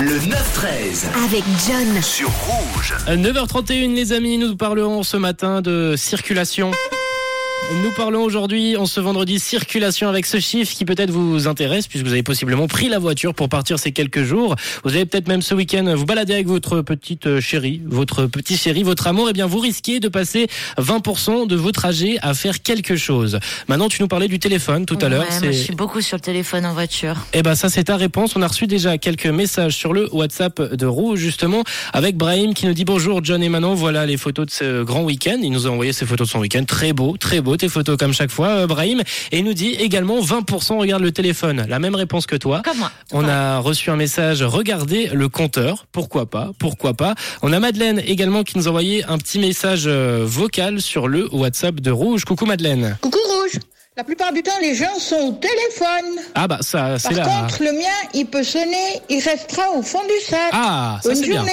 Le 9-13 avec John. sur Rouge. 9h31 les amis, nous parlerons ce matin de circulation. Nous parlons aujourd'hui, en ce vendredi, circulation avec ce chiffre qui peut-être vous intéresse puisque vous avez possiblement pris la voiture pour partir ces quelques jours. Vous avez peut-être même ce week-end vous balader avec votre petite euh, chérie, votre petit chéri, votre amour. Et bien, vous risquez de passer 20% de vos trajets à faire quelque chose. Maintenant, tu nous parlais du téléphone tout à l'heure. Ouais, moi, je suis beaucoup sur le téléphone en voiture. Eh ben ça c'est ta réponse. On a reçu déjà quelques messages sur le WhatsApp de Rouge justement avec Brahim qui nous dit bonjour John et Manon. Voilà les photos de ce grand week-end. Il nous a envoyé ces photos de son week-end. Très beau, très beau tes photos comme chaque fois, euh, Brahim. Et il nous dit également 20% regarde le téléphone. La même réponse que toi. Comme moi. On Ouais. a reçu un message, regardez le compteur, pourquoi pas, pourquoi pas. On a Madeleine également qui nous a envoyé un petit message euh, vocal sur le WhatsApp de Rouge. Coucou Madeleine. Coucou Rouge. La plupart du temps, les gens sont au téléphone. Ah bah ça c'est Par là. contre, le mien, il peut sonner, il restera au fond du sac. Ah, ça Bonne c'est bien.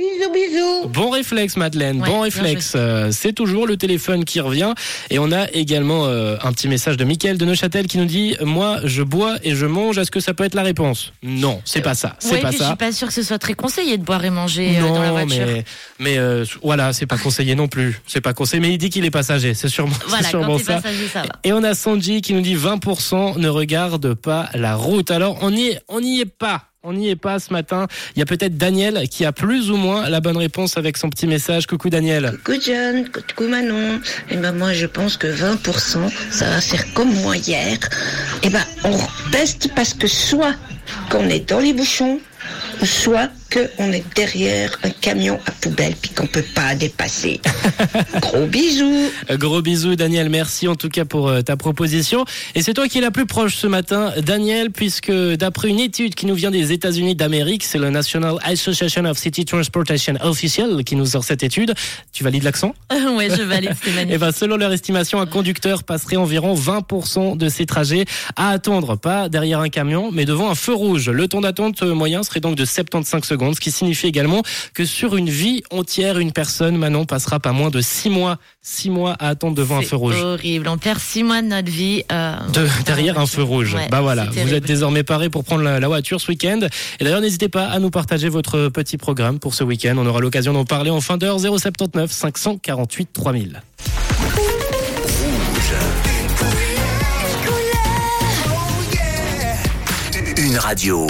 Bisous, bisous. Bon réflexe, Madeleine. Ouais, bon réflexe. Euh, c'est toujours le téléphone qui revient. Et on a également euh, un petit message de Mickaël de Neuchâtel qui nous dit Moi, je bois et je mange. Est-ce que ça peut être la réponse? Non, c'est pas ça. C'est Ouais, pas puis je ça. suis pas sûre que ce soit très conseillé de boire et manger euh, non, dans la voiture. mais mais euh, voilà, c'est pas conseillé non plus. C'est pas conseillé. Mais il dit qu'il est passager. C'est sûrement, Voilà, sûrement quand ça. passager, ça va. Et on a Sanji qui nous dit 20% ne regarde pas la route. Alors on y est, on n'y est pas. On n'y est pas ce matin. Il y a peut-être Daniel qui a plus ou moins la bonne réponse avec son petit message. Coucou Daniel. Coucou John, coucou Manon. Et ben moi je pense que 20%, ça va faire comme moi hier. Et ben on teste parce que soit qu'on est dans les bouchons, ou soit qu'on est derrière un camion à poubelle puis qu'on peut pas dépasser. Gros bisous. Euh, Gros bisous Daniel, merci en tout cas pour euh, ta proposition. Et c'est toi qui es la plus proche ce matin, Daniel, puisque d'après une étude qui nous vient des États-Unis d'Amérique, c'est le National Association of City Transportation Official qui nous sort cette étude. Tu valides l'accent? Ouais, je valide, c'était Eh magnifique. ben, selon leur estimation, un conducteur passerait environ 20% de ses trajets à attendre, pas derrière un camion, mais devant un feu rouge. Le temps d'attente moyen serait donc de 75 secondes, ce qui signifie également que sur une vie entière, une personne, Manon, passera pas moins de 6 mois, 6 mois à attendre devant un C'est feu rouge. horrible. On perd six mois de notre vie. euh, De, derrière un feu rouge. Ouais, bah voilà, c'est vous êtes désormais parés pour prendre la, la voiture ce week-end. Et d'ailleurs, n'hésitez pas à nous partager votre petit programme pour ce week-end. On aura l'occasion d'en parler en fin d'heure 079 548 3000. Une radio.